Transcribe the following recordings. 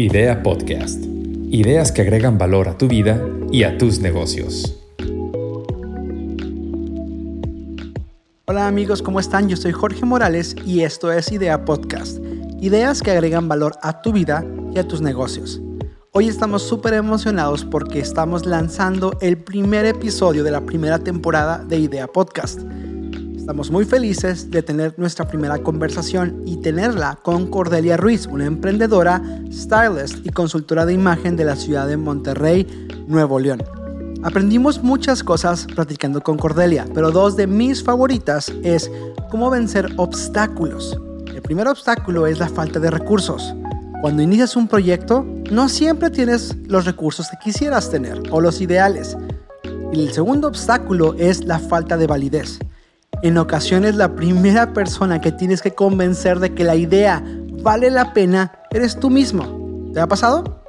Idea Podcast. Ideas que agregan valor a tu vida y a tus negocios. Hola amigos, ¿cómo están? Yo soy Jorge Morales y esto es Idea Podcast. Ideas que agregan valor a tu vida y a tus negocios. Hoy estamos súper emocionados porque estamos lanzando el primer episodio de la primera temporada de Idea Podcast. Estamos muy felices de tener nuestra primera conversación y tenerla con Cordelia Ruiz, una emprendedora, stylist y consultora de imagen de la ciudad de Monterrey, Nuevo León. Aprendimos muchas cosas platicando con Cordelia, pero dos de mis favoritas es cómo vencer obstáculos. El primer obstáculo es la falta de recursos. Cuando inicias un proyecto, no siempre tienes los recursos que quisieras tener o los ideales. Y el segundo obstáculo es la falta de validez. En ocasiones la primera persona que tienes que convencer de que la idea vale la pena eres tú mismo. ¿Te ha pasado?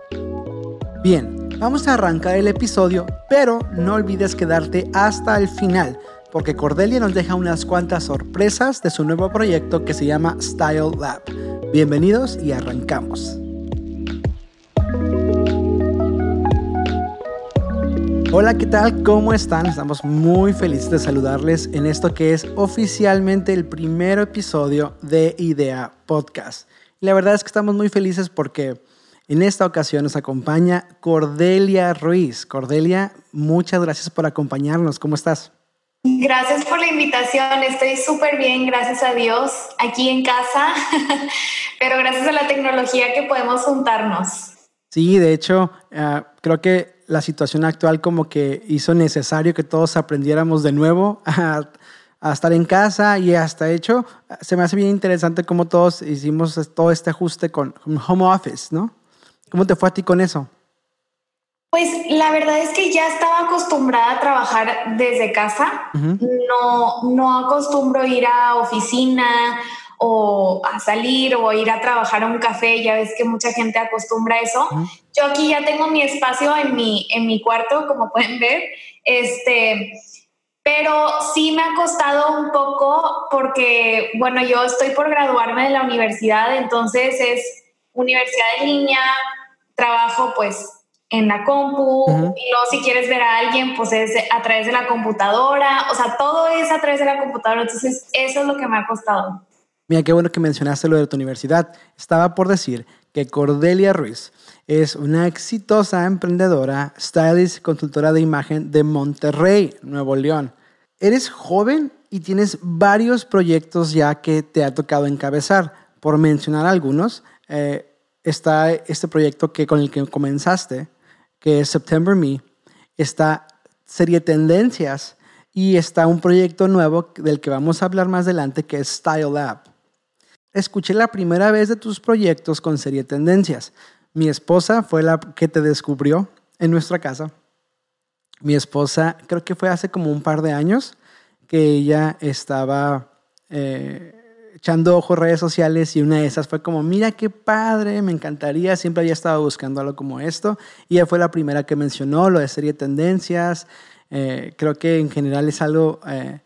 Bien, vamos a arrancar el episodio, pero no olvides quedarte hasta el final, porque Cordelia nos deja unas cuantas sorpresas de su nuevo proyecto que se llama Style Lab. Bienvenidos y arrancamos. Hola, ¿qué tal? ¿Cómo están? Estamos muy felices de saludarles en esto que es oficialmente el primer episodio de Idea Podcast. Y la verdad es que estamos muy felices porque en esta ocasión nos acompaña Cordelia Ruiz. Cordelia, muchas gracias por acompañarnos. ¿Cómo estás? Gracias por la invitación, estoy súper bien, gracias a Dios, aquí en casa, pero gracias a la tecnología que podemos juntarnos. Sí, de hecho, uh, creo que la situación actual como que hizo necesario que todos aprendiéramos de nuevo a, a, estar en casa y hasta hecho se me hace bien interesante cómo todos hicimos todo este ajuste con, home office, ¿no? ¿Cómo te fue a ti con eso? Pues la verdad es que ya estaba acostumbrada a trabajar desde casa. Uh -huh. No, no acostumbro ir a oficina o a salir o ir a trabajar a un café, ya ves que mucha gente acostumbra a eso. Uh -huh. Yo aquí ya tengo mi espacio en mi, en mi cuarto, como pueden ver, este, pero sí me ha costado un poco porque, bueno, yo estoy por graduarme de la universidad, entonces es universidad en línea, trabajo pues en la compu, uh -huh. y luego si quieres ver a alguien, pues es a través de la computadora, o sea, todo es a través de la computadora, entonces eso es lo que me ha costado. Mira, qué bueno que mencionaste lo de tu universidad. Estaba por decir que Cordelia Ruiz es una exitosa emprendedora, stylist consultora de imagen de Monterrey, Nuevo León. Eres joven y tienes varios proyectos ya que te ha tocado encabezar. Por mencionar algunos, eh, está este proyecto que, con el que comenzaste, que es September Me, está serie Tendencias y está un proyecto nuevo del que vamos a hablar más adelante que es Style Lab. Escuché la primera vez de tus proyectos con serie Tendencias. Mi esposa fue la que te descubrió en nuestra casa. Mi esposa, creo que fue hace como un par de años, que ella estaba eh, echando ojo redes sociales y una de esas fue como, mira qué padre, me encantaría, siempre había estado buscando algo como esto. Y ella fue la primera que mencionó lo de serie Tendencias. Eh, creo que en general es algo... Eh,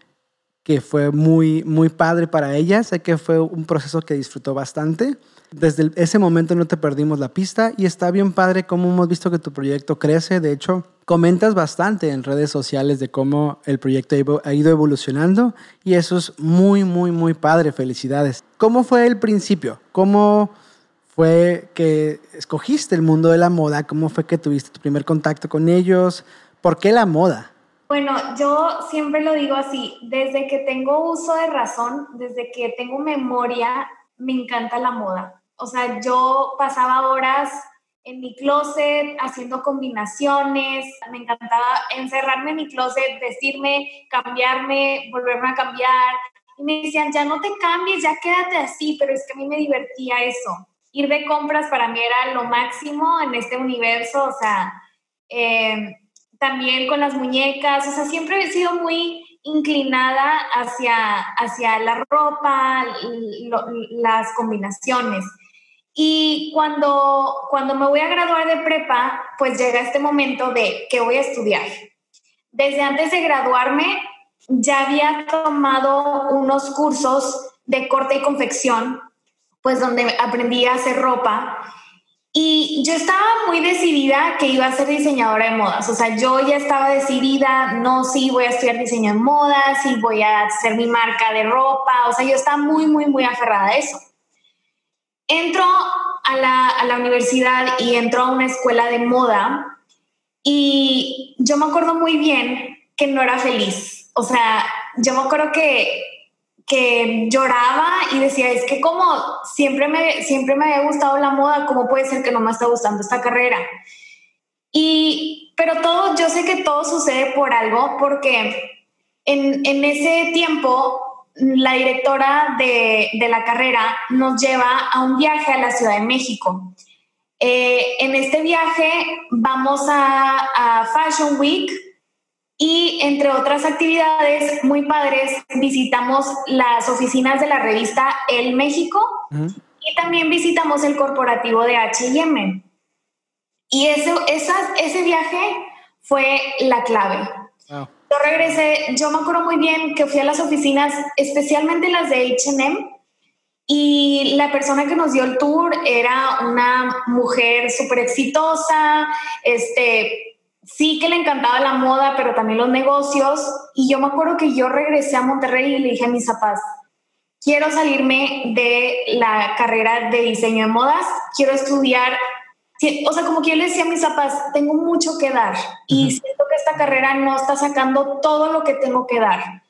que fue muy, muy padre para ella. Sé que fue un proceso que disfrutó bastante. Desde ese momento no te perdimos la pista y está bien padre cómo hemos visto que tu proyecto crece. De hecho, comentas bastante en redes sociales de cómo el proyecto ha ido evolucionando y eso es muy, muy, muy padre. Felicidades. ¿Cómo fue el principio? ¿Cómo fue que escogiste el mundo de la moda? ¿Cómo fue que tuviste tu primer contacto con ellos? ¿Por qué la moda? Bueno, yo siempre lo digo así, desde que tengo uso de razón, desde que tengo memoria, me encanta la moda. O sea, yo pasaba horas en mi closet haciendo combinaciones, me encantaba encerrarme en mi closet, vestirme, cambiarme, volverme a cambiar. Y me decían, ya no te cambies, ya quédate así, pero es que a mí me divertía eso. Ir de compras para mí era lo máximo en este universo, o sea... Eh, también con las muñecas, o sea, siempre he sido muy inclinada hacia, hacia la ropa, las combinaciones. Y cuando, cuando me voy a graduar de prepa, pues llega este momento de que voy a estudiar. Desde antes de graduarme, ya había tomado unos cursos de corte y confección, pues donde aprendí a hacer ropa Y yo estaba muy decidida que iba a ser diseñadora de modas. O sea, yo ya estaba decidida, no, sí, voy a estudiar diseño de modas, sí, voy a hacer mi marca de ropa. O sea, yo estaba muy, muy, muy aferrada a eso. Entro a la, a la universidad y entro a una escuela de moda y yo me acuerdo muy bien que no era feliz. O sea, yo me acuerdo que que lloraba y decía, es que como siempre me, siempre me había gustado la moda, ¿cómo puede ser que no me está gustando esta carrera? Y, pero todo, yo sé que todo sucede por algo, porque en, en ese tiempo la directora de, de, la carrera nos lleva a un viaje a la Ciudad de México. Eh, en este viaje vamos a, a Fashion Week, y entre otras actividades muy padres, visitamos las oficinas de la revista El México y también visitamos el corporativo de HM. Y ese, ese viaje fue la clave. Yo regresé, yo me acuerdo muy bien que fui a las oficinas, especialmente las de HM, y la persona que nos dio el tour era una mujer súper exitosa, este, sí que le encantaba la moda, pero también los negocios. Y yo me acuerdo que yo regresé a Monterrey y le dije a mis papás, quiero salirme de la carrera de diseño de modas, quiero estudiar. O sea, como que yo le decía a mis papás, tengo mucho que dar y siento que esta carrera no está sacando todo lo que tengo que dar.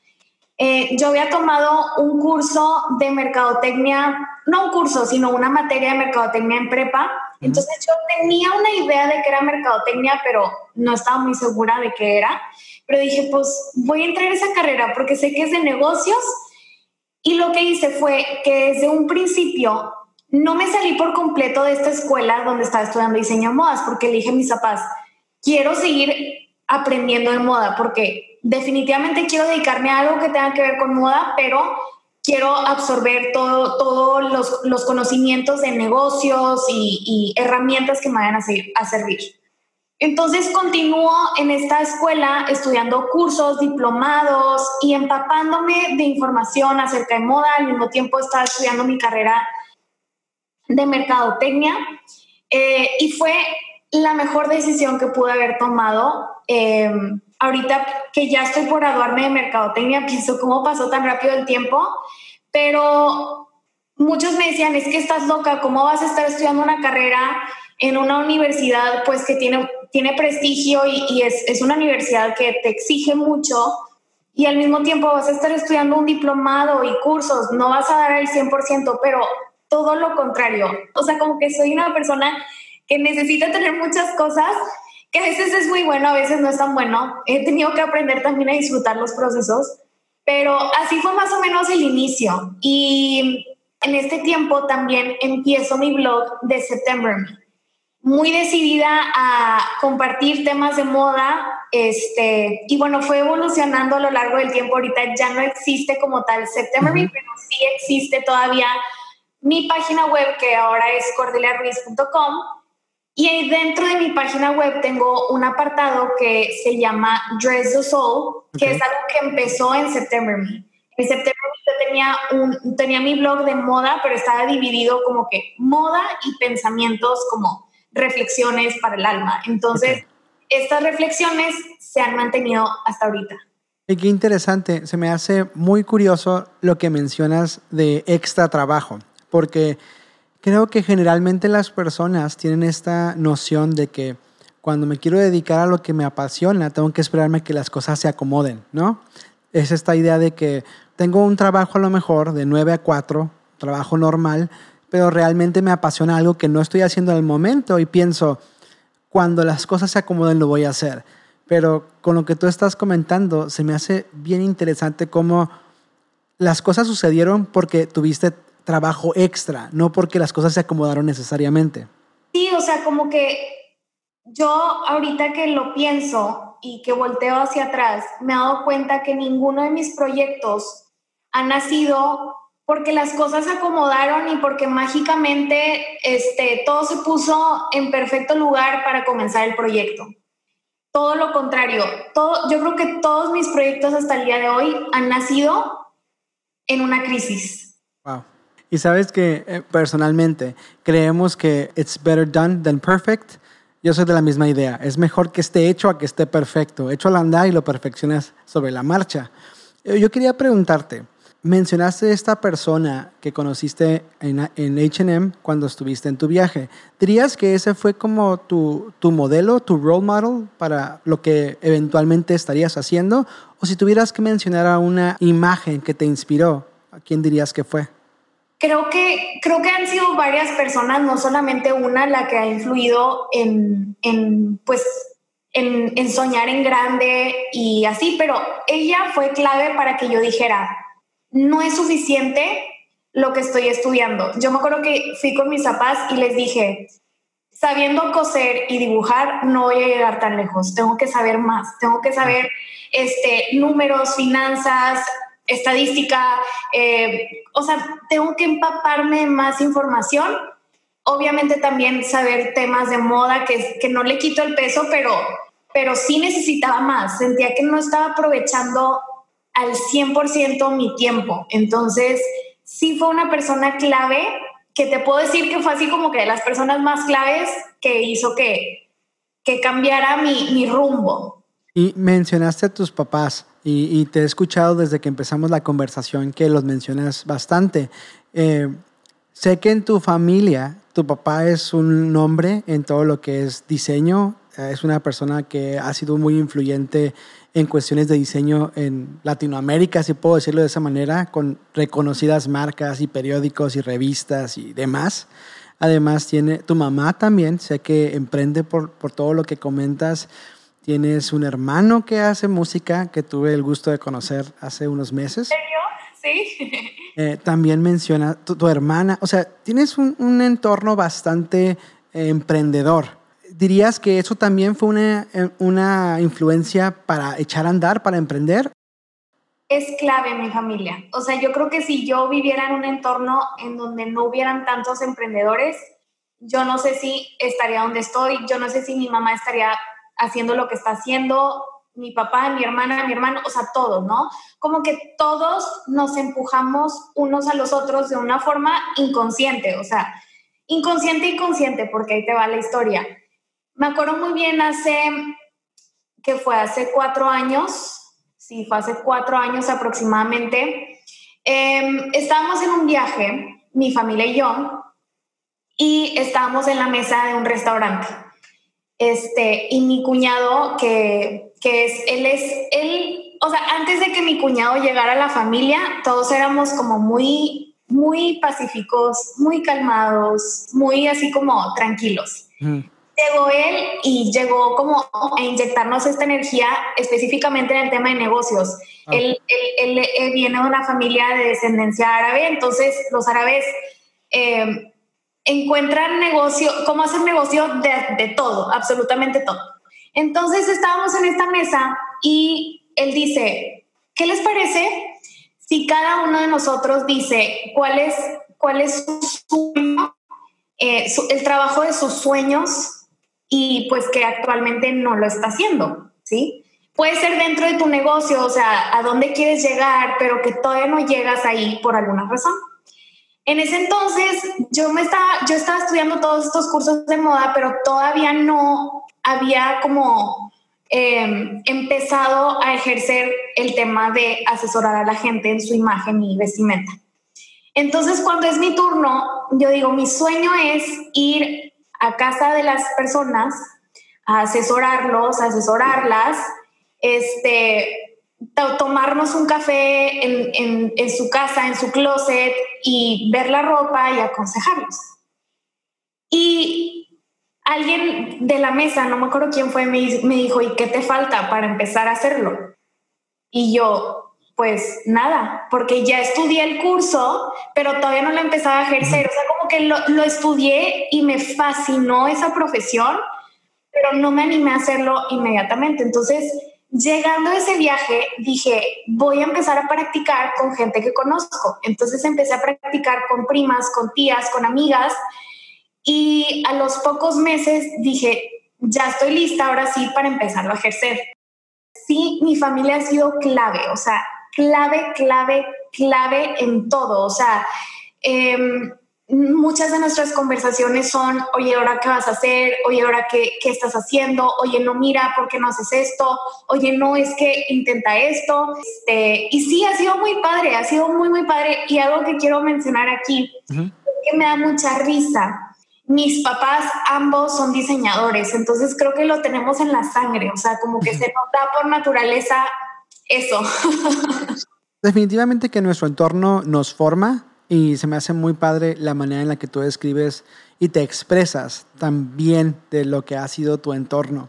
Eh, yo había tomado un curso de mercadotecnia, no un curso, sino una materia de mercadotecnia en prepa entonces yo tenía una idea de que era mercadotecnia, pero no estaba muy segura de qué era. Pero dije, pues voy a entrar en esa carrera porque sé que es de negocios. Y lo que hice fue que desde un principio no me salí por completo de esta escuela donde estaba estudiando diseño de modas, porque le dije a mis papás, quiero seguir aprendiendo de moda, porque definitivamente quiero dedicarme a algo que tenga que ver con moda, pero quiero absorber todos todo los, los, conocimientos de negocios y, y, herramientas que me vayan a, a servir. Entonces continúo en esta escuela estudiando cursos, diplomados y empapándome de información acerca de moda. Al mismo tiempo estaba estudiando mi carrera de mercadotecnia eh, y fue la mejor decisión que pude haber tomado. Eh, ahorita que ya estoy por graduarme de mercadotecnia, pienso cómo pasó tan rápido el tiempo, pero muchos me decían, es que estás loca, ¿cómo vas a estar estudiando una carrera en una universidad pues que tiene, tiene prestigio y, es, es, una universidad que te exige mucho y al mismo tiempo vas a estar estudiando un diplomado y cursos, no vas a dar el 100%, pero todo lo contrario. O sea, como que soy una persona que necesita tener muchas cosas que a veces es muy bueno, a veces no es tan bueno. He tenido que aprender también a disfrutar los procesos, pero así fue más o menos el inicio. Y en este tiempo también empiezo mi blog de September muy decidida a compartir temas de moda, este, y bueno, fue evolucionando a lo largo del tiempo. Ahorita ya no existe como tal September pero sí existe todavía mi página web que ahora es cordeliaruiz.com y ahí dentro de mi página web tengo un apartado que se llama Dress the Soul, que es algo que empezó en September En September yo tenía, un, tenía mi blog de moda, pero estaba dividido como que moda y pensamientos como reflexiones para el alma. Entonces, estas reflexiones se han mantenido hasta ahorita. Y qué interesante, se me hace muy curioso lo que mencionas de extra trabajo, porque Creo que generalmente las personas tienen esta noción de que cuando me quiero dedicar a lo que me apasiona, tengo que esperarme que las cosas se acomoden, ¿no? Es esta idea de que tengo un trabajo a lo mejor de 9 a 4, trabajo normal, pero realmente me apasiona algo que no estoy haciendo al momento y pienso, cuando las cosas se acomoden lo voy a hacer. Pero con lo que tú estás comentando, se me hace bien interesante cómo las cosas sucedieron porque tuviste trabajo extra, no porque las cosas se acomodaron necesariamente. Sí, o sea, como que yo ahorita que lo pienso y que volteo hacia atrás, me he dado cuenta que ninguno de mis proyectos ha nacido porque las cosas se acomodaron y porque mágicamente este, todo se puso en perfecto lugar para comenzar el proyecto. Todo lo contrario, todo, yo creo que todos mis proyectos hasta el día de hoy han nacido en una crisis. Wow. Y sabes que eh, personalmente creemos que it's better done than perfect. Yo soy de la misma idea. Es mejor que esté hecho a que esté perfecto. Hecho al andar y lo perfeccionas sobre la marcha. Eh, yo quería preguntarte, mencionaste esta persona que conociste en, HM cuando estuviste en tu viaje. ¿Dirías que ese fue como tu, tu modelo, tu role model para lo que eventualmente estarías haciendo? O si tuvieras que mencionar a una imagen que te inspiró, ¿a quién dirías que fue? Creo que, creo que han sido varias personas, no solamente una la que ha influido en, en pues, en, soñar en grande y así, pero ella fue clave para que yo dijera, no es suficiente lo que estoy estudiando. Yo me acuerdo que fui con mis papás y les dije, sabiendo coser y dibujar, no voy a llegar tan lejos, tengo que saber más, tengo que saber este, números, finanzas, estadística, eh, o sea, tengo que empaparme más información. Obviamente también saber temas de moda, que, que no le quito el peso, pero, pero sí necesitaba más. Sentía que no estaba aprovechando al 100% mi tiempo. Entonces, sí fue una persona clave que te puedo decir que fue así como que de las personas más claves que hizo que, que cambiara mi, mi rumbo. Y mencionaste a tus papás y, te he escuchado desde que empezamos la conversación que los mencionas bastante. Eh, sé que en tu familia tu papá es un hombre en todo lo que es diseño, eh, es una persona que ha sido muy influyente en cuestiones de diseño en Latinoamérica, si puedo decirlo de esa manera, con reconocidas marcas y periódicos y revistas y demás. Además, tiene tu mamá también, sé que emprende por, por todo lo que comentas. Tienes un hermano que hace música que tuve el gusto de conocer hace unos meses. ¿En serio? Sí. Eh, también menciona tu, hermana, o sea, tienes un, un entorno bastante eh, emprendedor. ¿Dirías que eso también fue una, eh, una influencia para echar a andar, para emprender? Es clave en mi familia. O sea, yo creo que si yo viviera en un entorno en donde no hubieran tantos emprendedores, yo no sé si estaría donde estoy, yo no sé si mi mamá estaría haciendo lo que está haciendo mi papá, mi hermana, mi hermano, o sea, todos, ¿no? Como que todos nos empujamos unos a los otros de una forma inconsciente, o sea, inconsciente y consciente, porque ahí te va la historia. Me acuerdo muy bien hace, que fue hace cuatro años, sí, fue hace cuatro años aproximadamente, em, estábamos en un viaje, mi familia y yo, y estábamos en la mesa de un restaurante. Este, y mi cuñado, que, que es, él es, él, o sea, antes de que mi cuñado llegara a la familia, todos éramos como muy, muy pacíficos, muy calmados, muy así como tranquilos. Llegó él y llegó como a inyectarnos esta energía específicamente en el tema de negocios. Ah. Él, él, él, viene de una familia de descendencia árabe, entonces los árabes eh, encuentran negocio, cómo hacer negocio de, de todo, absolutamente todo. Entonces estábamos en esta mesa y él dice, ¿qué les parece si cada uno de nosotros dice cuál es, su sueño, eh, el trabajo de sus sueños y pues que actualmente no lo está haciendo, ¿sí? Puede ser dentro de tu negocio, o sea, a dónde quieres llegar, pero que todavía no llegas ahí por alguna razón. En ese entonces yo me estaba, yo estaba estudiando todos estos cursos de moda, pero todavía no había como em, empezado a ejercer el tema de asesorar a la gente en su imagen y vestimenta. Entonces, cuando es mi turno, yo digo, mi sueño es ir a casa de las personas a asesorarlos, a asesorarlas, este, tomarnos un café en, en, su casa, en su closet y ver la ropa y aconsejarlos. Y alguien de la mesa, no me acuerdo quién fue, me, me dijo, ¿y qué te falta para empezar a hacerlo? Y yo, pues nada, porque ya estudié el curso, pero todavía no lo empezaba a ejercer. O sea, como que lo, lo estudié y me fascinó esa profesión, pero no me animé a hacerlo inmediatamente. Entonces, Llegando a ese viaje, dije, voy a empezar a practicar con gente que conozco. Entonces empecé a practicar con primas, con tías, con amigas. Y a los pocos meses dije, ya estoy lista ahora sí para empezarlo a ejercer. Sí, mi familia ha sido clave, o sea, clave, clave, clave en todo. O sea, em, muchas de nuestras conversaciones son, oye, ahora qué vas a hacer, oye, ahora qué, qué estás haciendo, oye, no mira, ¿por qué no haces esto? Oye, no es que intenta esto. Este, y sí, ha sido muy padre, ha sido muy, muy padre. Y algo que quiero mencionar aquí, que me da mucha risa. Mis papás ambos son diseñadores, entonces creo que lo tenemos en la sangre, o sea, como que se nota por naturaleza eso. Definitivamente que nuestro entorno nos forma y se me hace muy padre la manera en la que tú escribes y te expresas también de lo que ha sido tu entorno.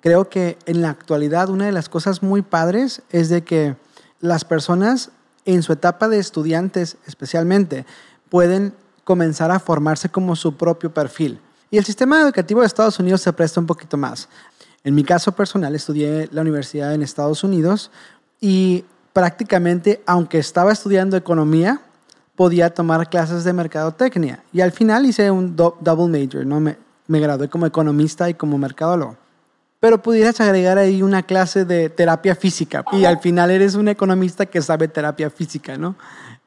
Creo que en la actualidad una de las cosas muy padres es de que las personas en su etapa de estudiantes especialmente pueden comenzar a formarse como su propio perfil. Y el sistema educativo de Estados Unidos se presta un poquito más. En mi caso personal estudié la universidad en Estados Unidos y prácticamente, aunque estaba estudiando economía, podía tomar clases de mercadotecnia. Y al final hice un double major, ¿no? Me, me gradué como economista y como mercadólogo. Pero pudieras agregar ahí una clase de terapia física y al final eres un economista que sabe terapia física, ¿no?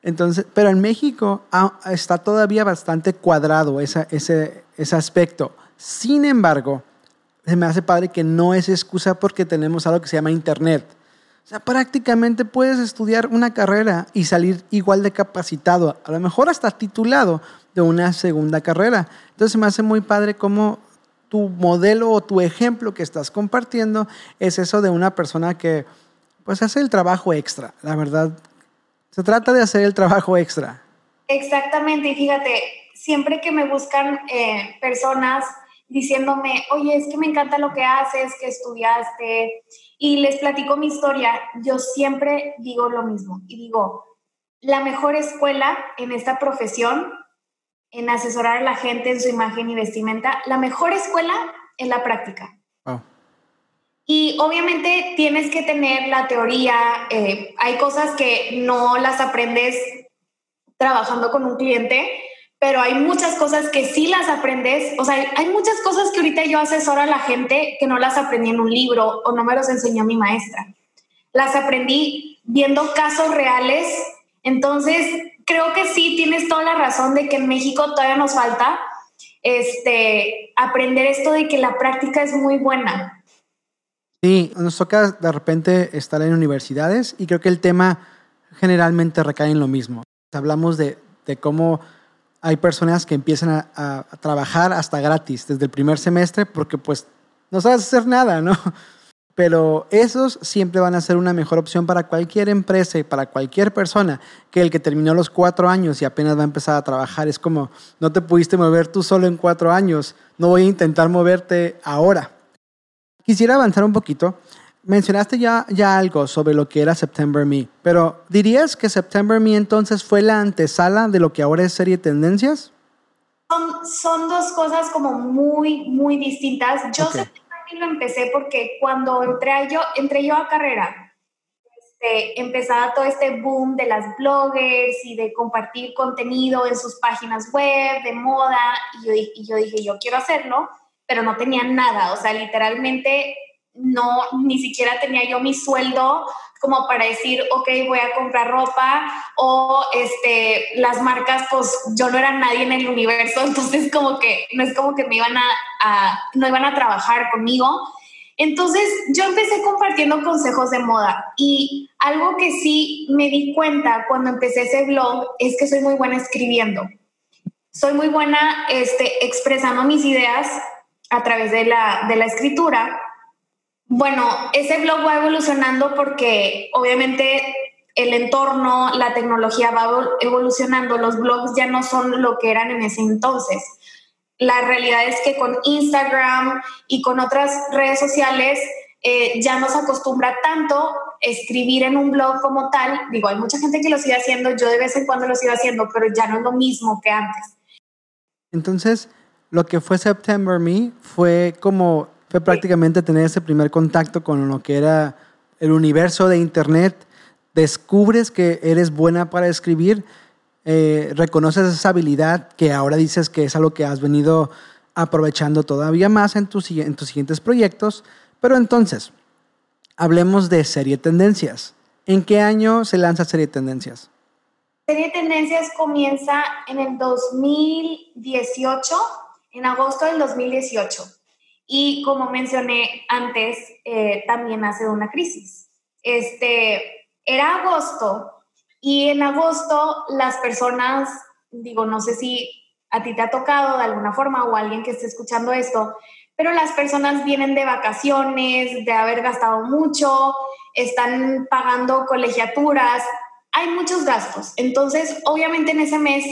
Entonces, pero en México ah, está todavía bastante cuadrado ese, ese aspecto. Sin embargo, se me hace padre que no es excusa porque tenemos algo que se llama Internet o sea, prácticamente puedes estudiar una carrera y salir igual de capacitado, a lo mejor hasta titulado de una segunda carrera. Entonces me hace muy padre cómo tu modelo o tu ejemplo que estás compartiendo es eso de una persona que pues hace el trabajo extra, la verdad. Se trata de hacer el trabajo extra. Exactamente, y fíjate, siempre que me buscan eh, personas diciéndome, oye, es que me encanta lo que haces, que estudiaste, y les platico mi historia, yo siempre digo lo mismo y digo, la mejor escuela en esta profesión, en asesorar a la gente en su imagen y vestimenta, la mejor escuela es la práctica. Y obviamente tienes que tener la teoría, eh, hay cosas que no las aprendes trabajando con un cliente, pero hay muchas cosas que sí las aprendes. O sea, hay muchas cosas que ahorita yo asesoro a la gente que no las aprendí en un libro o no me los enseñó mi maestra. Las aprendí viendo casos reales. Entonces, creo que sí tienes toda la razón de que en México todavía nos falta este, aprender esto de que la práctica es muy buena. Sí, nos toca de repente estar en universidades y creo que el tema generalmente recae en lo mismo. Hablamos de, de cómo hay personas que empiezan a, trabajar hasta gratis desde el primer semestre porque pues no sabes hacer nada, ¿no? Pero esos siempre van a ser una mejor opción para cualquier empresa y para cualquier persona que el que terminó los cuatro años y apenas va a empezar a trabajar. Es como, no te pudiste mover tú solo en cuatro años, no voy a intentar moverte ahora. Quisiera avanzar un poquito mencionaste ya, ya algo sobre lo que era September Me, pero ¿dirías que September Me entonces fue la antesala de lo que ahora es serie Tendencias? Son, son dos cosas como muy, muy distintas. Yo September Me lo empecé porque cuando entré yo, entré yo a carrera, este, empezaba todo este boom de las bloggers y de compartir contenido en sus páginas web, de moda, y yo, y yo dije, yo quiero hacerlo, pero no tenía nada, o sea, literalmente no, ni siquiera tenía yo mi sueldo como para decir, ok, voy a comprar ropa o este, las marcas, pues yo no era nadie en el universo, entonces como que no es como que me iban a, no iban a trabajar conmigo. Entonces yo empecé compartiendo consejos de moda y algo que sí me di cuenta cuando empecé ese blog es que soy muy buena escribiendo. Soy muy buena este, expresando mis ideas a través de la, de la escritura bueno, ese blog va evolucionando porque obviamente el entorno, la tecnología va evolucionando, los blogs ya no son lo que eran en ese entonces. La realidad es que con Instagram y con otras redes sociales eh, ya no se acostumbra tanto escribir en un blog como tal. Digo, hay mucha gente que lo sigue haciendo, yo de vez en cuando lo sigo haciendo, pero ya no es lo mismo que antes. Entonces, lo que fue September Me fue como fue prácticamente tener ese primer contacto con lo que era el universo de Internet. Descubres que eres buena para escribir, eh, reconoces esa habilidad que ahora dices que es algo que has venido aprovechando todavía más en tus, en tus siguientes proyectos. Pero entonces, hablemos de Serie Tendencias. ¿En qué año se lanza Serie Tendencias? serie de tendencias comienza en el 2018, en agosto del 2018. Y como mencioné antes, eh, también ha sido una crisis. Este, era agosto y en agosto las personas, digo, no sé si a ti te ha tocado de alguna forma o alguien que esté escuchando esto, pero las personas vienen de vacaciones, de haber gastado mucho, están pagando colegiaturas, hay muchos gastos. Entonces, obviamente en ese mes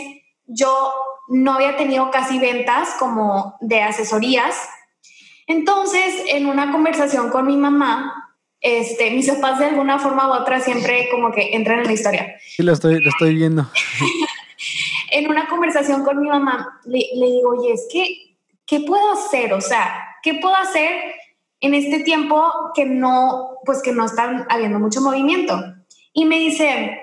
yo no había tenido casi ventas como de asesorías. Entonces, en una conversación con mi mamá, este, mis papás de alguna forma u otra siempre como que entran en la historia. Sí, lo estoy, lo estoy viendo. en una conversación con mi mamá, le, le digo, oye, es que, ¿qué puedo hacer? O sea, ¿qué puedo hacer en este tiempo que no, pues que no están habiendo mucho movimiento? Y me dice,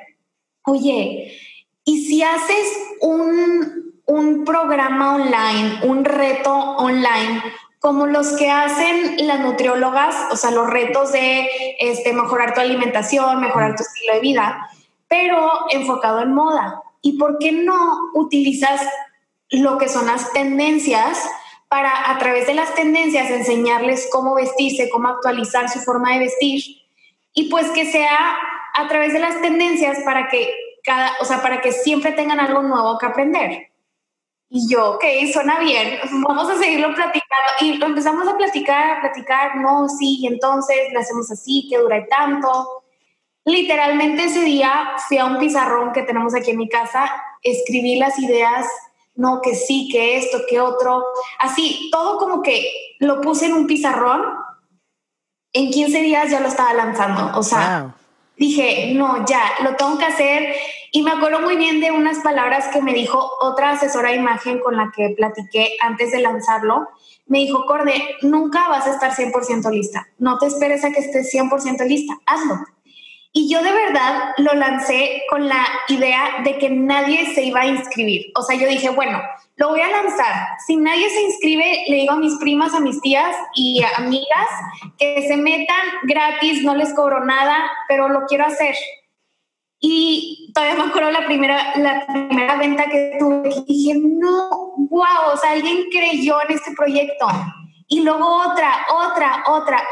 oye, ¿y si haces un, un programa online, un reto online, como los que hacen las nutriólogas, o sea, los retos de este, mejorar tu alimentación, mejorar tu estilo de vida, pero enfocado en moda. ¿Y por qué no utilizas lo que son las tendencias para a través de las tendencias enseñarles cómo vestirse, cómo actualizar su forma de vestir? Y pues que sea a través de las tendencias para que cada, o sea, para que siempre tengan algo nuevo que aprender. Y yo, ok, suena bien, vamos a seguirlo platicando. Y lo empezamos a platicar, a platicar, no, sí, y entonces lo hacemos así, que dura tanto. Literalmente ese día fui a un pizarrón que tenemos aquí en mi casa, escribí las ideas, no, que sí, que esto, que otro, así, todo como que lo puse en un pizarrón. En 15 días ya lo estaba lanzando, o sea, dije, no, ya, lo tengo que hacer. Y me acuerdo muy bien de unas palabras que me dijo otra asesora de imagen con la que platiqué antes de lanzarlo. Me dijo, Corde, nunca vas a estar 100% lista. No te esperes a que estés 100% lista. Hazlo. Y yo de verdad lo lancé con la idea de que nadie se iba a inscribir. O sea, yo dije, bueno, lo voy a lanzar. Si nadie se inscribe, le digo a mis primas, a mis tías y amigas que se metan gratis, no les cobro nada, pero lo quiero hacer. Y todavía me acuerdo la primera, la primera venta que tuve y dije, no, wow, o sea, alguien creyó en este proyecto. Y luego otra, otra, otra.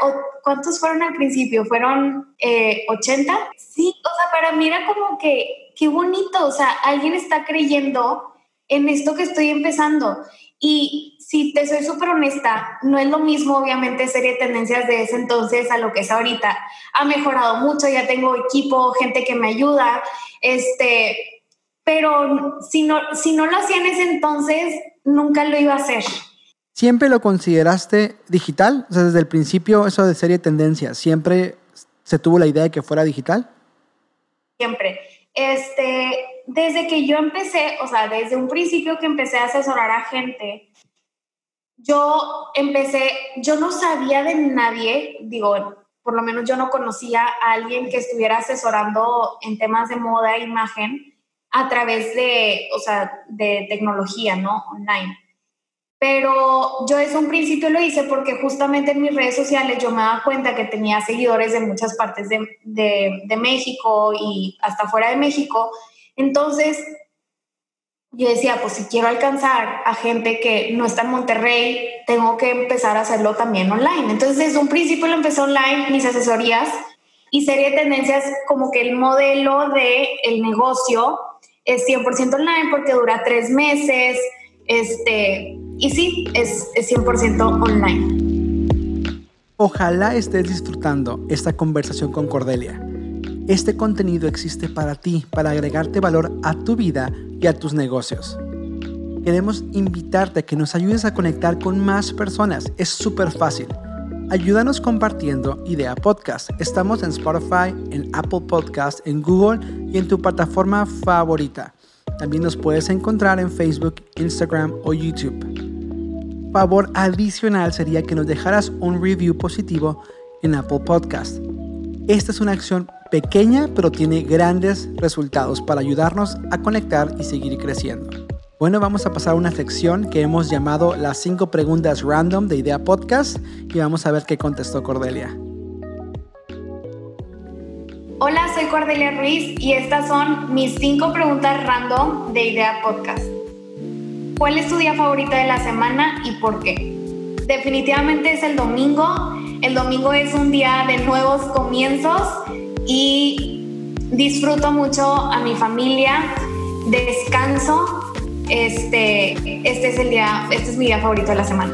¿Cuántos fueron al principio? ¿Fueron eh, 80? Sí, o sea, para mí era como que, qué bonito, o sea, alguien está creyendo en esto que estoy empezando. Y si te soy súper honesta, no es lo mismo, obviamente, serie de tendencias de ese entonces a lo que es ahorita. Ha mejorado mucho, ya tengo equipo, gente que me ayuda, este, pero si no, si no lo hacía en ese entonces, nunca lo iba a hacer. ¿Siempre lo consideraste digital? O sea, desde el principio, eso de serie de tendencias, ¿siempre se tuvo la idea de que fuera digital? Siempre. Este, desde que yo empecé, o sea, desde un principio que empecé a asesorar a gente, yo empecé, yo no sabía de nadie, digo, por lo menos yo no conocía a alguien que estuviera asesorando en temas de moda e imagen a través de, o sea, de tecnología, ¿no? Online. Pero yo desde un principio lo hice porque justamente en mis redes sociales yo me daba cuenta que tenía seguidores de muchas partes de, de, de México y hasta fuera de México entonces, yo decía, pues si quiero alcanzar a gente que no está en Monterrey, tengo que empezar a hacerlo también online. Entonces, desde un principio lo empecé online, mis asesorías y serie de tendencias como que el modelo de el negocio es 100% online porque dura tres meses, este, y sí, es, es 100% online. Ojalá estés disfrutando esta conversación con Cordelia. Este contenido existe para ti, para agregarte valor a tu vida y a tus negocios. Queremos invitarte a que nos ayudes a conectar con más personas. Es súper fácil. Ayúdanos compartiendo Idea Podcast. Estamos en Spotify, en Apple Podcast, en Google y en tu plataforma favorita. También nos puedes encontrar en Facebook, Instagram o YouTube. Favor adicional sería que nos dejaras un review positivo en Apple Podcast. Esta es una acción pequeña pero tiene grandes resultados para ayudarnos a conectar y seguir creciendo. Bueno, vamos a pasar a una sección que hemos llamado las 5 preguntas random de Idea Podcast y vamos a ver qué contestó Cordelia. Hola, soy Cordelia Ruiz y estas son mis cinco preguntas random de Idea Podcast. ¿Cuál es tu día favorito de la semana y por qué? Definitivamente es el domingo. El domingo es un día de nuevos comienzos y disfruto mucho a mi familia, descanso. Este, este es el día, este es mi día favorito de la semana.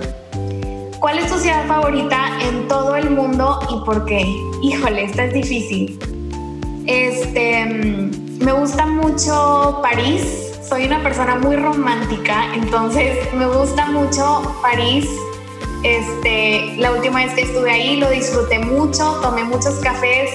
¿Cuál es tu ciudad favorita en todo el mundo y por qué? Híjole, esta es difícil. Este, mm, me gusta mucho París. Soy una persona muy romántica, entonces me gusta mucho París. Este, la última vez que estuve ahí lo disfruté mucho, tomé muchos cafés.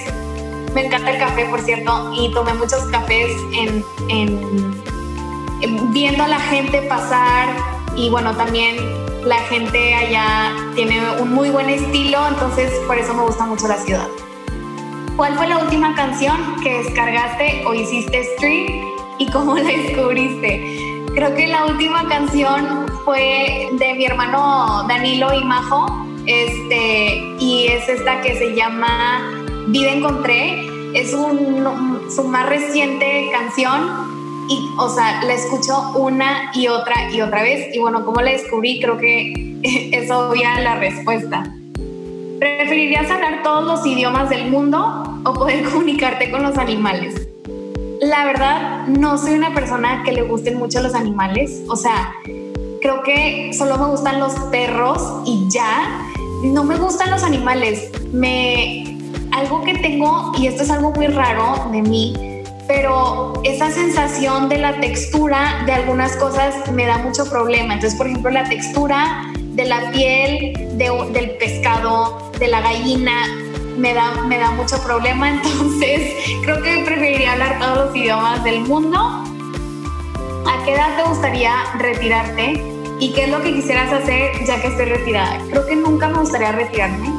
Me encanta el café, por cierto, y tomé muchos cafés en, en viendo a la gente pasar y bueno, también la gente allá tiene un muy buen estilo, entonces por eso me gusta mucho la ciudad. ¿Cuál fue la última canción que descargaste o hiciste stream y cómo la descubriste? Creo que la última canción fue de mi hermano Danilo y Majo, este, y es esta que se llama Vida Encontré. Es un, su más reciente canción y, o sea, la escucho una y otra y otra vez. Y bueno, ¿cómo la descubrí? Creo que es obvia la respuesta. ¿Preferirías hablar todos los idiomas del mundo o poder comunicarte con los animales? La verdad, no soy una persona que le gusten mucho los animales. O sea, creo que solo me gustan los perros y ya. No me gustan los animales. Me algo que tengo y esto es algo muy raro de mí, pero esa sensación de la textura de algunas cosas me da mucho problema. Entonces, por ejemplo, la textura de la piel del pescado, de la gallina, me da, me da mucho problema. Entonces, creo que preferiría hablar todos los idiomas del mundo. ¿A qué edad te gustaría retirarte? ¿Y qué es lo que quisieras hacer ya que estoy retirada? Creo que nunca me gustaría retirarme.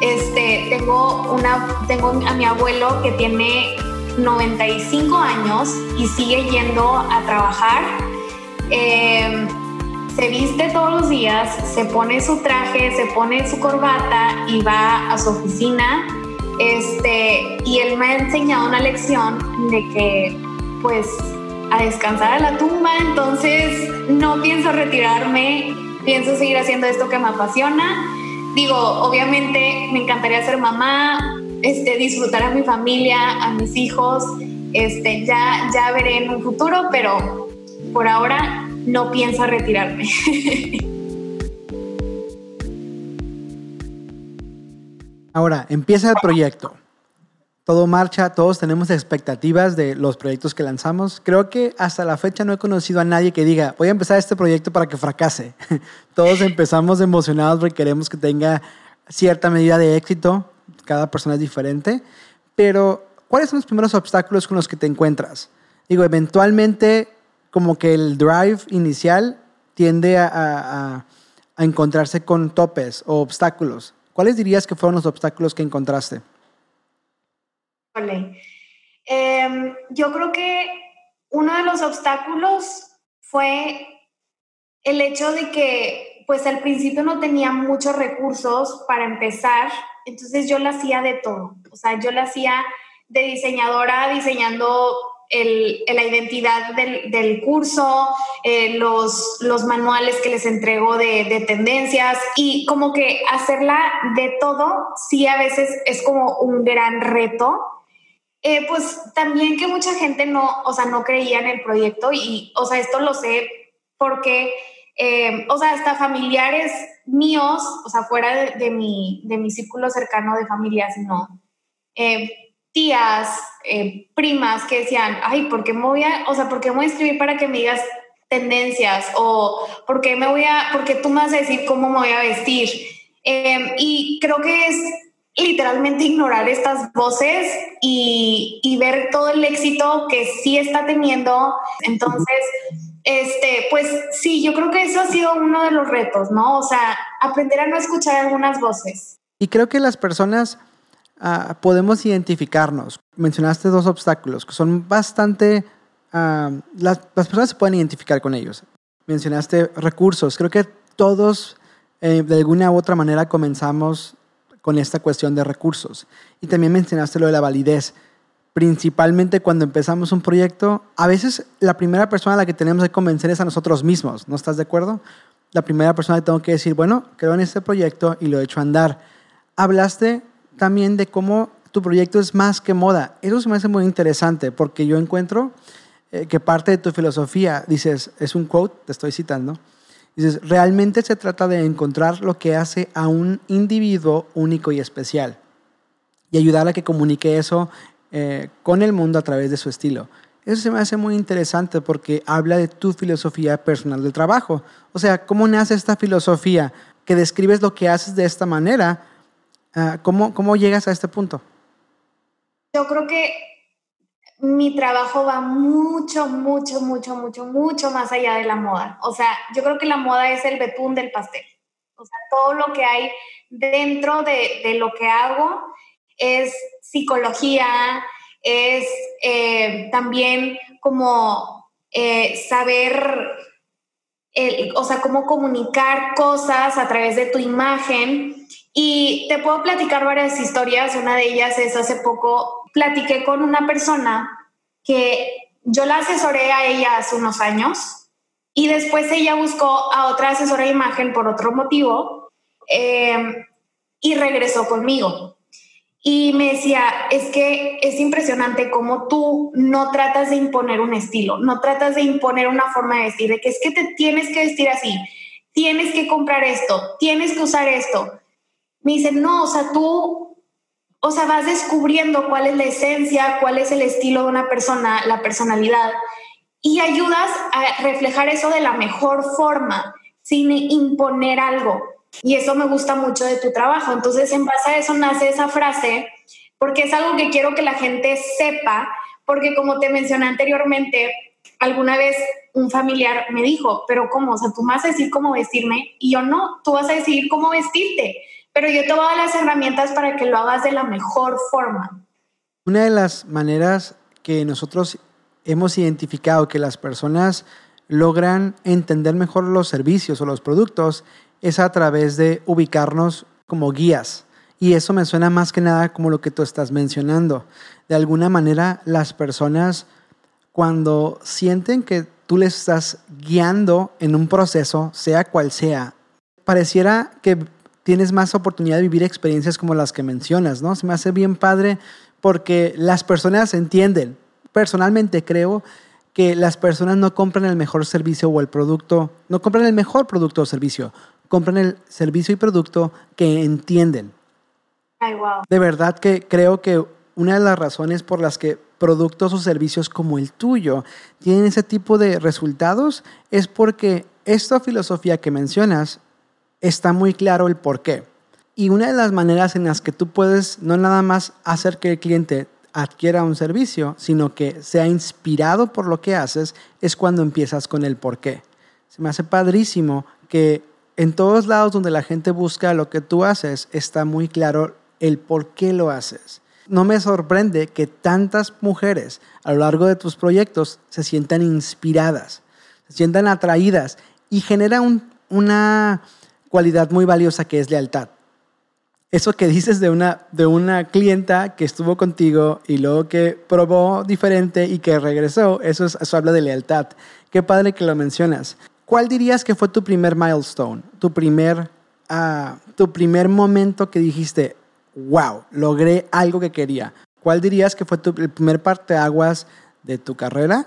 Este, tengo, una, tengo a mi abuelo que tiene 95 años y sigue yendo a trabajar. Eh, se viste todos los días, se pone su traje, se pone su corbata y va a su oficina. Este, y él me ha enseñado una lección de que, pues, a descansar a la tumba, entonces no pienso retirarme, pienso seguir haciendo esto que me apasiona. Digo, obviamente me encantaría ser mamá, este, disfrutar a mi familia, a mis hijos, este, ya, ya veré en un futuro, pero por ahora no pienso retirarme. Ahora, empieza el proyecto. Todo marcha, todos tenemos expectativas de los proyectos que lanzamos. Creo que hasta la fecha no he conocido a nadie que diga, voy a empezar este proyecto para que fracase. todos empezamos emocionados porque queremos que tenga cierta medida de éxito. Cada persona es diferente. Pero, ¿cuáles son los primeros obstáculos con los que te encuentras? Digo, eventualmente como que el drive inicial tiende a, encontrarse con topes o obstáculos. ¿Cuáles dirías que fueron los obstáculos que encontraste? Em, yo creo que uno de los obstáculos fue el hecho de que, pues al principio no tenía muchos recursos para empezar, entonces yo lo hacía de todo. O sea, yo lo hacía de diseñadora, diseñando el, la identidad del, curso, eh, los, los manuales que les entrego de, tendencias y como que hacerla de todo, sí a veces es como un gran reto. Eh, pues también que mucha gente no, o sea, no creía en el proyecto y, o sea, esto lo sé porque, eh, o sea, hasta familiares míos, o sea, fuera de, mi, de mi círculo cercano de familia, sino tías, eh, primas que decían, ay, ¿por qué me voy a, o sea, ¿por qué voy a escribir para que me digas tendencias? O ¿por qué me voy a, porque tú me vas a decir cómo me voy a vestir? Y creo que es literalmente ignorar estas voces y, y, ver todo el éxito que sí está teniendo. Entonces, este, pues sí, yo creo que eso ha sido uno de los retos, ¿no? O sea, aprender a no escuchar algunas voces. Y creo que las personas Ah, podemos identificarnos. Mencionaste dos obstáculos que son bastante... Ah, las, personas se pueden identificar con ellos. Mencionaste recursos. Creo que todos eh, de alguna u otra manera comenzamos con esta cuestión de recursos. Y también mencionaste lo de la validez. principalmente cuando empezamos un proyecto, a veces la primera persona a la que tenemos que convencer es a nosotros mismos, ¿no estás de acuerdo? La primera persona que tengo que decir, bueno, creo en este proyecto y lo he hecho andar. Hablaste también de cómo tu proyecto es más que moda. Eso se me hace muy interesante porque yo encuentro eh, que parte de tu filosofía, dices, es un quote, te estoy citando, dices, realmente se trata de encontrar lo que hace a un individuo único y especial y ayudar a que comunique eso eh, con el mundo a través de su estilo. Eso se me hace muy interesante porque habla de tu filosofía personal del trabajo. O sea, ¿cómo nace esta filosofía que describes lo que haces de esta manera? Ah, ¿cómo, ¿Cómo llegas a este punto? Yo creo que mi trabajo va mucho, mucho, mucho, mucho, mucho más allá de la moda. O sea, yo creo que la moda es el betún del pastel. O sea, todo lo que hay dentro de, lo que hago es psicología, es eh, también como eh, saber, o sea, cómo comunicar cosas a través de tu imagen. Y te puedo platicar varias historias. Una de ellas es hace poco platiqué con una persona que yo la asesoré a ella hace unos años y después ella buscó a otra asesora de imagen por otro motivo eh, y regresó conmigo. Y me decía, es que es impresionante cómo tú no tratas de imponer un estilo, no tratas de imponer una forma de vestir, de que es que te tienes que vestir así, tienes que comprar esto, tienes que usar esto. Me dice, no, o sea, tú, o sea, vas descubriendo cuál es la esencia, cuál es el estilo de una persona, la personalidad, y ayudas a reflejar eso de la mejor forma, sin imponer algo. Y eso me gusta mucho de tu trabajo. Entonces, en base a eso nace esa frase, porque es algo que quiero que la gente sepa, porque como te mencioné anteriormente, alguna vez un familiar me dijo, pero ¿cómo? O sea, tú vas a decir cómo vestirme y yo no, tú vas a decidir cómo vestirte, pero yo te voy a las herramientas para que lo hagas de la mejor forma. Una de las maneras que nosotros hemos identificado que las personas logran entender mejor los servicios o los productos es a través de ubicarnos como guías. Y eso me suena más que nada como lo que tú estás mencionando. De alguna manera, las personas cuando sienten que tú les estás guiando en un proceso, sea cual sea, pareciera que tienes más oportunidad de vivir experiencias como las que mencionas, ¿no? Se me hace bien padre porque las personas entienden. Personalmente creo que las personas no compran el mejor servicio o el producto, no compran el mejor producto o servicio, compran el servicio y producto que entienden. De verdad que creo que una de las razones por las que productos o servicios como el tuyo tienen ese tipo de resultados es porque esta filosofía que mencionas está muy claro el por qué. Y una de las maneras en las que tú puedes no nada más hacer que el cliente adquiera un servicio, sino que sea inspirado por lo que haces, es cuando empiezas con el por qué. Se me hace padrísimo que en todos lados donde la gente busca lo que tú haces, está muy claro el por qué lo haces. No me sorprende que tantas mujeres a lo largo de tus proyectos se sientan inspiradas, se sientan atraídas y genera una cualidad muy valiosa que es lealtad. Eso que dices de una, de una clienta que estuvo contigo y luego que probó diferente y que regresó, eso, eso habla de lealtad. Qué padre que lo mencionas. ¿Cuál dirías que fue tu primer milestone? Tu primer, uh, tu primer momento que dijiste, wow, logré algo que quería. ¿Cuál dirías que fue tu, el primer parteaguas de tu carrera?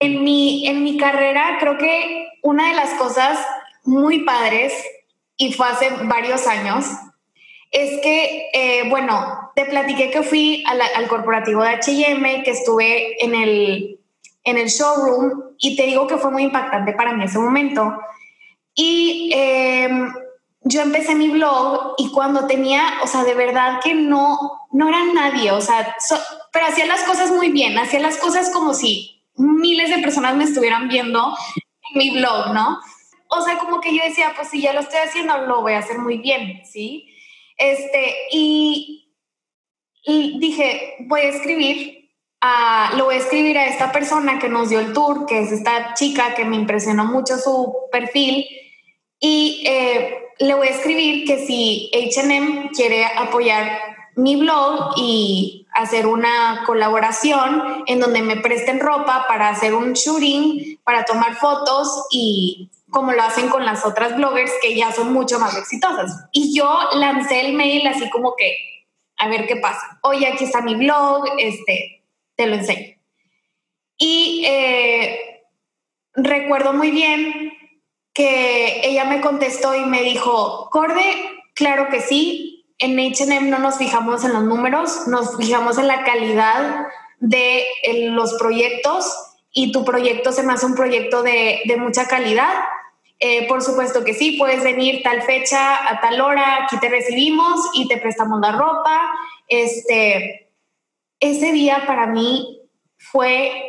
En mi, en mi carrera creo que una de las cosas muy padres, y fue hace varios años, es que, eh, bueno, te platiqué que fui al, al corporativo de HM, que estuve en el, en el showroom y te digo que fue muy impactante para mí ese momento. Y em, yo empecé mi blog y cuando tenía, o sea, de verdad que no, no era nadie, o sea, pero hacía las cosas muy bien, hacía las cosas como si miles de personas me estuvieran viendo en mi blog, ¿no? O sea, como que yo decía, pues si ya lo estoy haciendo, lo voy a hacer muy bien, ¿sí? Este, y, dije, voy a escribir lo voy a escribir a esta persona que nos dio el tour, que es esta chica que me impresionó mucho su perfil, y eh, le voy a escribir que si HM quiere apoyar mi blog y hacer una colaboración en donde me presten ropa para hacer un shooting, para tomar fotos y como lo hacen con las otras bloggers que ya son mucho más exitosas. Y yo lancé el mail así como que, a ver qué pasa. Oye, aquí está mi blog, este, te lo enseño. Y eh, recuerdo muy bien que ella me contestó y me dijo, Corde, claro que sí, en HM no nos fijamos en los números, nos fijamos en la calidad de los proyectos y tu proyecto se me hace un proyecto de, de mucha calidad. Eh, por supuesto que sí, puedes venir tal fecha, a tal hora, aquí te recibimos y te prestamos la ropa. Este, ese día para mí fue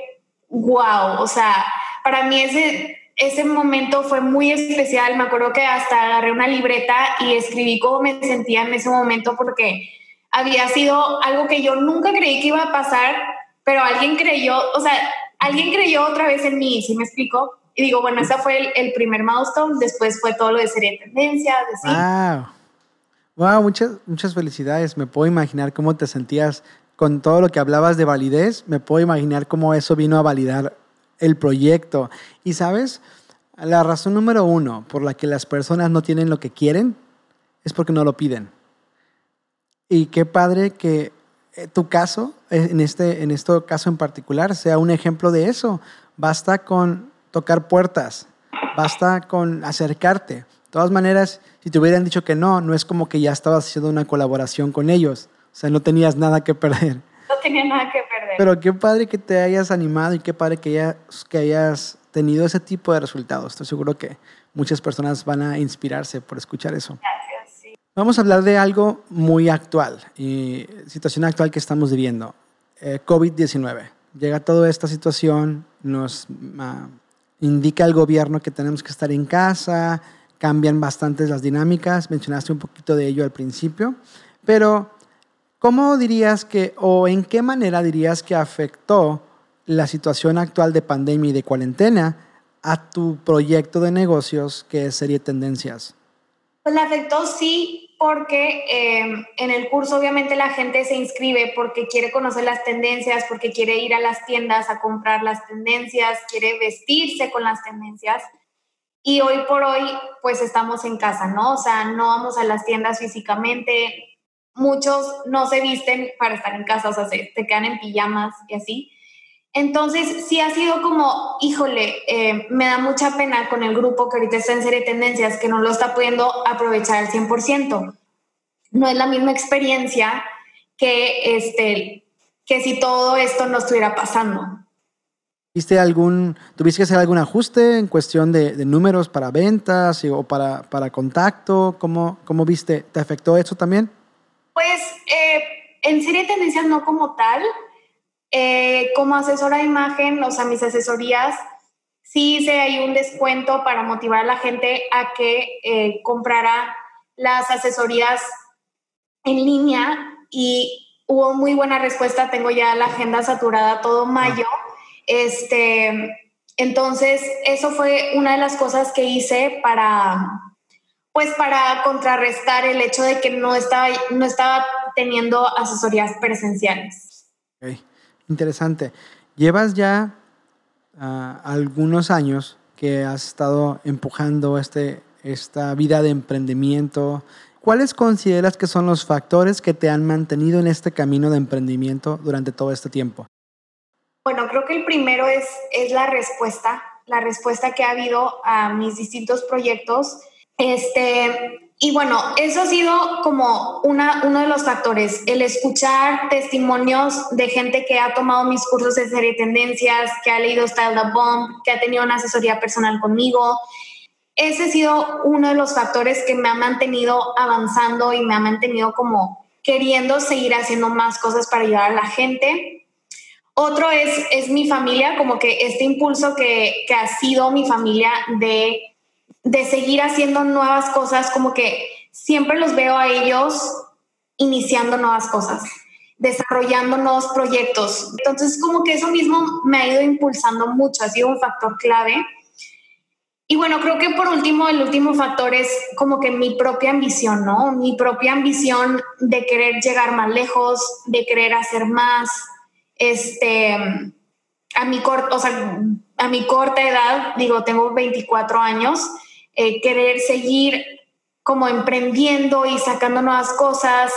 wow, o sea, para mí ese, ese momento fue muy especial. Me acuerdo que hasta agarré una libreta y escribí cómo me sentía en ese momento porque había sido algo que yo nunca creí que iba a pasar, pero alguien creyó, o sea, alguien creyó otra vez en mí, ¿sí me explico? Y digo, bueno, ese fue el, primer milestone, después fue todo lo de serie de tendencia, de Wow. Wow, muchas, muchas felicidades. Me puedo imaginar cómo te sentías con todo lo que hablabas de validez. Me puedo imaginar cómo eso vino a validar el proyecto. Y sabes, la razón número uno por la que las personas no tienen lo que quieren es porque no lo piden. Y qué padre que eh, tu caso, eh, en este, en este caso en particular, sea un ejemplo de eso. Basta con tocar puertas, basta con acercarte. De todas maneras, si te hubieran dicho que no, no es como que ya estabas haciendo una colaboración con ellos. O sea, no tenías nada que perder. No tenía nada que perder. Pero qué padre que te hayas animado y qué padre que hayas, que hayas tenido ese tipo de resultados. Estoy seguro que muchas personas van a inspirarse por escuchar eso. Gracias, sí. Vamos a hablar de algo muy actual y situación actual que estamos viviendo. Eh, COVID-19. Llega toda esta situación, nos uh, indica el gobierno que tenemos que estar en casa, cambian bastante las dinámicas, mencionaste un poquito de ello al principio, pero ¿cómo dirías que o en qué manera dirías que afectó la situación actual de pandemia y de cuarentena a tu proyecto de negocios que Serie Tendencias? Pues le afectó sí, porque eh, en el curso obviamente la gente se inscribe porque quiere conocer las tendencias, porque quiere ir a las tiendas a comprar las tendencias, quiere vestirse con las tendencias. Y hoy por hoy, pues estamos en casa, ¿no? O sea, no vamos a las tiendas físicamente. Muchos no se visten para estar en casa, o sea, se, se quedan en pijamas y así. Entonces, sí ha sido como, híjole, eh, me da mucha pena con el grupo que ahorita está en serie tendencias, que no lo está pudiendo aprovechar al 100%. No es la misma experiencia que, este, que si todo esto no estuviera pasando. ¿Viste algún, ¿Tuviste que hacer algún ajuste en cuestión de, números para ventas o para, para contacto? ¿Cómo, ¿Cómo viste? ¿Te afectó eso también? Pues eh, en serie tendencias no como tal, eh, como asesora de imagen, o sea, mis asesorías, sí hice ahí un descuento para motivar a la gente a que eh, comprara las asesorías en línea y hubo muy buena respuesta. Tengo ya la agenda saturada todo mayo. Este, entonces, eso fue una de las cosas que hice para, pues, para contrarrestar el hecho de que no estaba, no estaba teniendo asesorías presenciales. Interesante. Llevas ya ah, algunos años que has estado empujando este, esta vida de emprendimiento. ¿Cuáles consideras que son los factores que te han mantenido en este camino de emprendimiento durante todo este tiempo? Bueno, creo que el primero es, es la respuesta, la respuesta que ha habido a mis distintos proyectos. Este, y bueno, eso ha sido como una, uno de los factores, el escuchar testimonios de gente que ha tomado mis cursos de serie tendencias, que ha leído Style the Bomb, que ha tenido una asesoría personal conmigo. Ese ha sido uno de los factores que me ha mantenido avanzando y me ha mantenido como queriendo seguir haciendo más cosas para ayudar a la gente. Otro es, es mi familia, como que este impulso que, que ha sido mi familia de de seguir haciendo nuevas cosas, como que siempre los veo a ellos iniciando nuevas cosas, desarrollando nuevos proyectos. Entonces, como que eso mismo me ha ido impulsando mucho, ha sido un factor clave. Y bueno, creo que por último, el último factor es como que mi propia ambición, ¿no? Mi propia ambición de querer llegar más lejos, de querer hacer más, este, a mi, o sea, a mi corta edad, digo, tengo 24 años, eh, querer seguir como emprendiendo y sacando nuevas cosas.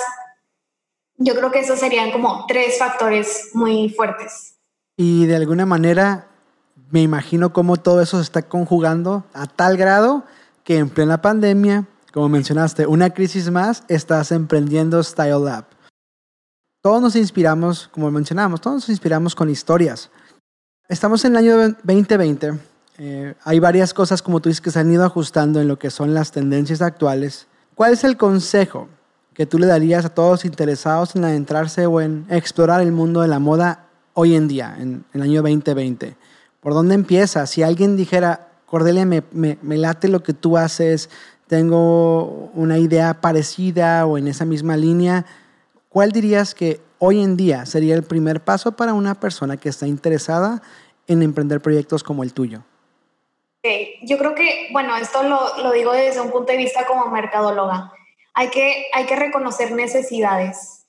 Yo creo que esos serían como tres factores muy fuertes. Y de alguna manera me imagino cómo todo eso se está conjugando a tal grado que en plena pandemia, como mencionaste, una crisis más, estás emprendiendo Style Lab. Todos nos inspiramos, como mencionamos, todos nos inspiramos con historias. Estamos en el año 2020. Eh, hay varias cosas, como tú dices, que se han ido ajustando en lo que son las tendencias actuales. ¿Cuál es el consejo que tú le darías a todos interesados en adentrarse o en explorar el mundo de la moda hoy en día, en, el año 2020? ¿Por dónde empieza? Si alguien dijera, Cordelia, me, late lo que tú haces, tengo una idea parecida o en esa misma línea, ¿cuál dirías que hoy en día sería el primer paso para una persona que está interesada en emprender proyectos como el tuyo? Yo creo que, bueno, esto lo, lo, digo desde un punto de vista como mercadóloga. Hay que, hay que reconocer necesidades.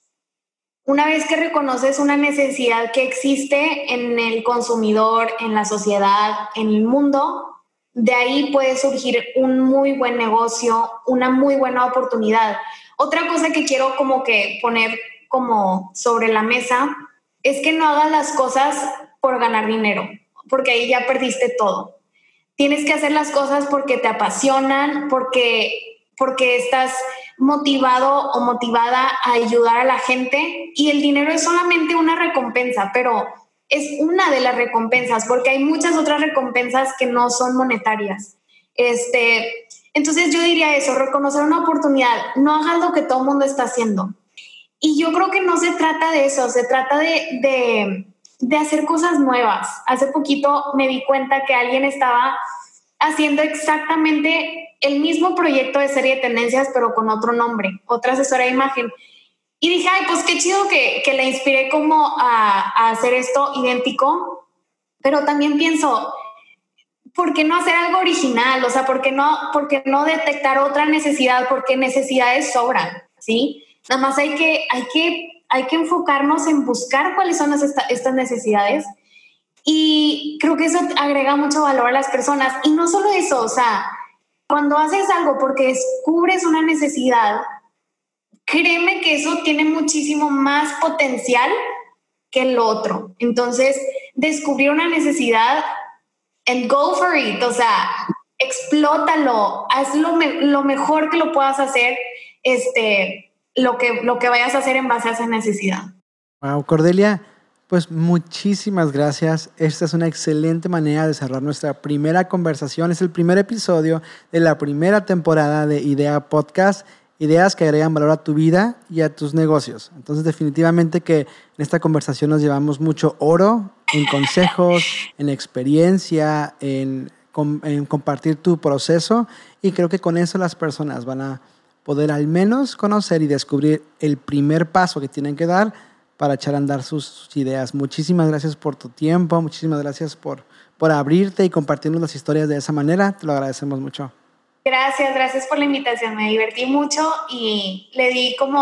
Una vez que reconoces una necesidad que existe en el consumidor, en la sociedad, en el mundo, de ahí puede surgir un muy buen negocio, una muy buena oportunidad. Otra cosa que quiero como que poner como sobre la mesa es que no hagas las cosas por ganar dinero, porque ahí ya perdiste todo. Tienes que hacer las cosas porque te apasionan, porque porque estás motivado o motivada a ayudar a la gente y el dinero es solamente una recompensa, pero es una de las recompensas porque hay muchas otras recompensas que no son monetarias. Este, entonces yo diría eso, reconocer una oportunidad, no hagas lo que todo el mundo está haciendo. Y yo creo que no se trata de eso, se trata de, de, de hacer cosas nuevas. Hace poquito me di cuenta que alguien estaba haciendo exactamente el mismo proyecto de serie de tendencias, pero con otro nombre, otra asesora de imagen. Y dije, ay, pues qué chido que, que le inspiré como a, hacer esto idéntico, pero también pienso, ¿por qué no hacer algo original? O sea, ¿por qué no, por qué no detectar otra necesidad? Porque necesidades sobran, ¿sí? Nada más hay que, hay que, hay que enfocarnos en buscar cuáles son estas necesidades y creo que eso agrega mucho valor a las personas. Y no solo eso, o sea, cuando haces algo porque descubres una necesidad, créeme que eso tiene muchísimo más potencial que el otro. Entonces, descubrir una necesidad and go for it, o sea, explótalo, haz lo, lo mejor que lo puedas hacer, este, lo que, lo que vayas a hacer en base a esa necesidad. Wow, Cordelia, pues muchísimas gracias. Esta es una excelente manera de cerrar nuestra primera conversación. Es el primer episodio de la primera temporada de Idea Podcast. Ideas que agregan valor a tu vida y a tus negocios. Entonces definitivamente que en esta conversación nos llevamos mucho oro en consejos, en experiencia, en, en compartir tu proceso y creo que con eso las personas van a poder al menos conocer y descubrir el primer paso que tienen que dar para echar a andar sus, ideas. Muchísimas gracias por tu tiempo, muchísimas gracias por, por abrirte y compartirnos las historias de esa manera. Te lo agradecemos mucho. Gracias, gracias por la invitación. Me divertí mucho y le di como,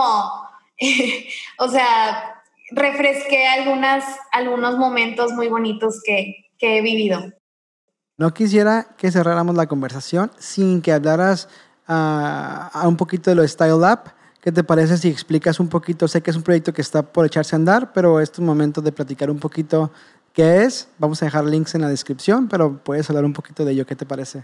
o sea, refresqué algunas, algunos momentos muy bonitos que, que he vivido. No quisiera que cerráramos la conversación sin que hablaras a un poquito de lo de Style Up ¿Qué te parece si explicas un poquito? Sé que es un proyecto que está por echarse a andar, pero es tu momento de platicar un poquito qué es. Vamos a dejar links en la descripción, pero puedes hablar un poquito de ello. ¿Qué te parece?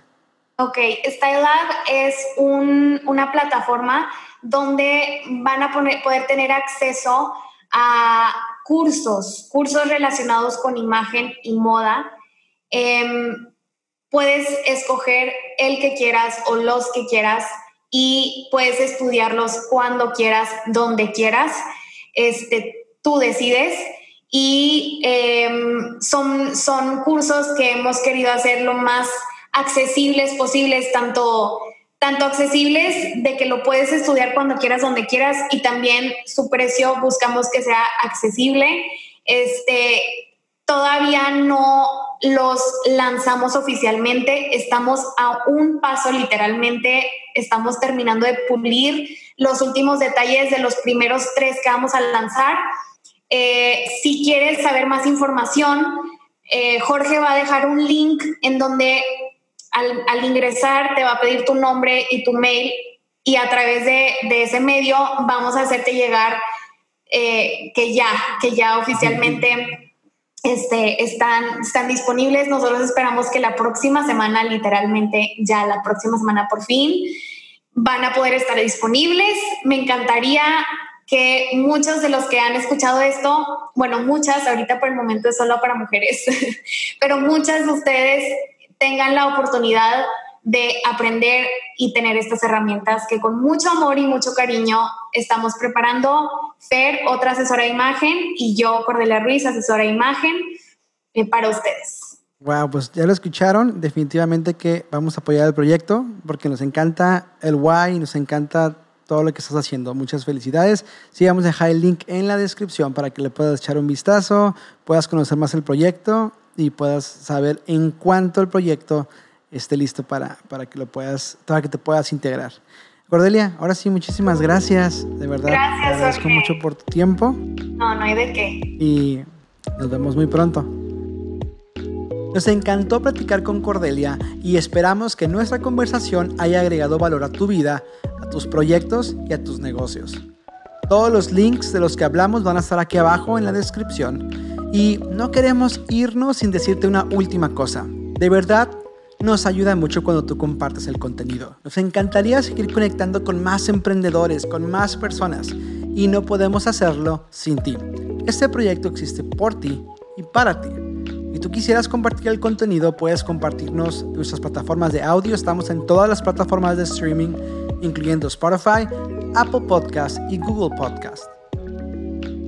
Ok, Style Lab es una plataforma donde van a poder tener acceso a cursos, cursos relacionados con imagen y moda. Em, puedes escoger el que quieras o los que quieras y puedes estudiarlos cuando quieras, donde quieras. Este, tú decides. Y em, son, son cursos que hemos querido hacer lo más accesibles posibles, tanto, tanto accesibles de que lo puedes estudiar cuando quieras, donde quieras, y también su precio buscamos que sea accesible. Este, todavía no los lanzamos oficialmente, estamos a un paso literalmente, estamos terminando de pulir los últimos detalles de los primeros tres que vamos a lanzar. Eh, si quieres saber más información, eh, Jorge va a dejar un link en donde al, ingresar te va a pedir tu nombre y tu mail y a través de, ese medio vamos a hacerte llegar eh, que ya, que ya oficialmente este, están, están disponibles. Nosotros esperamos que la próxima semana, literalmente ya la próxima semana por fin, van a poder estar disponibles. Me encantaría que muchos de los que han escuchado esto, bueno, muchas, ahorita por el momento es solo para mujeres, pero muchas de ustedes tengan la oportunidad de aprender y tener estas herramientas que con mucho amor y mucho cariño estamos preparando. Fer, otra asesora de imagen, y yo, Cordelia Ruiz, asesora de imagen, eh, para ustedes. Wow, pues ya lo escucharon. Definitivamente que vamos a apoyar el proyecto porque nos encanta el why, nos encanta todo lo que estás haciendo. Muchas felicidades. Sí, vamos a dejar el link en la descripción para que le puedas echar un vistazo, puedas conocer más el proyecto y puedas saber en cuánto el proyecto esté listo para, para que lo puedas, para que te puedas integrar. Cordelia, ahora sí, muchísimas gracias. De verdad, gracias, te agradezco mucho por tu tiempo. No, no hay de qué. Y nos vemos muy pronto. Nos encantó platicar con Cordelia y esperamos que nuestra conversación haya agregado valor a tu vida, a tus proyectos y a tus negocios. Todos los links de los que hablamos van a estar aquí abajo en la descripción. Y no queremos irnos sin decirte una última cosa. De verdad, nos ayuda mucho cuando tú compartes el contenido. Nos encantaría seguir conectando con más emprendedores, con más personas, y no podemos hacerlo sin ti. Este proyecto existe por ti y para ti. Si tú quisieras compartir el contenido, puedes compartirnos nuestras plataformas de audio. Estamos en todas las plataformas de streaming, incluyendo Spotify, Apple Podcast y Google Podcast.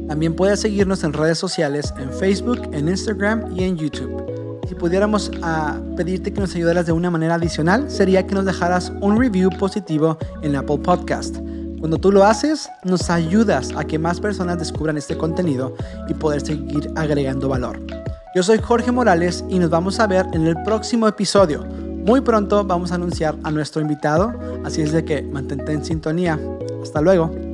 También puedes seguirnos en redes sociales, en Facebook, en Instagram y en YouTube pudiéramos ah, pedirte que nos ayudaras de una manera adicional, sería que nos dejaras un review positivo en Apple Podcast. Cuando tú lo haces, nos ayudas a que más personas descubran este contenido y poder seguir agregando valor. Yo soy Jorge Morales y nos vamos a ver en el próximo episodio. Muy pronto vamos a anunciar a nuestro invitado, así es de que mantente en sintonía. Hasta luego.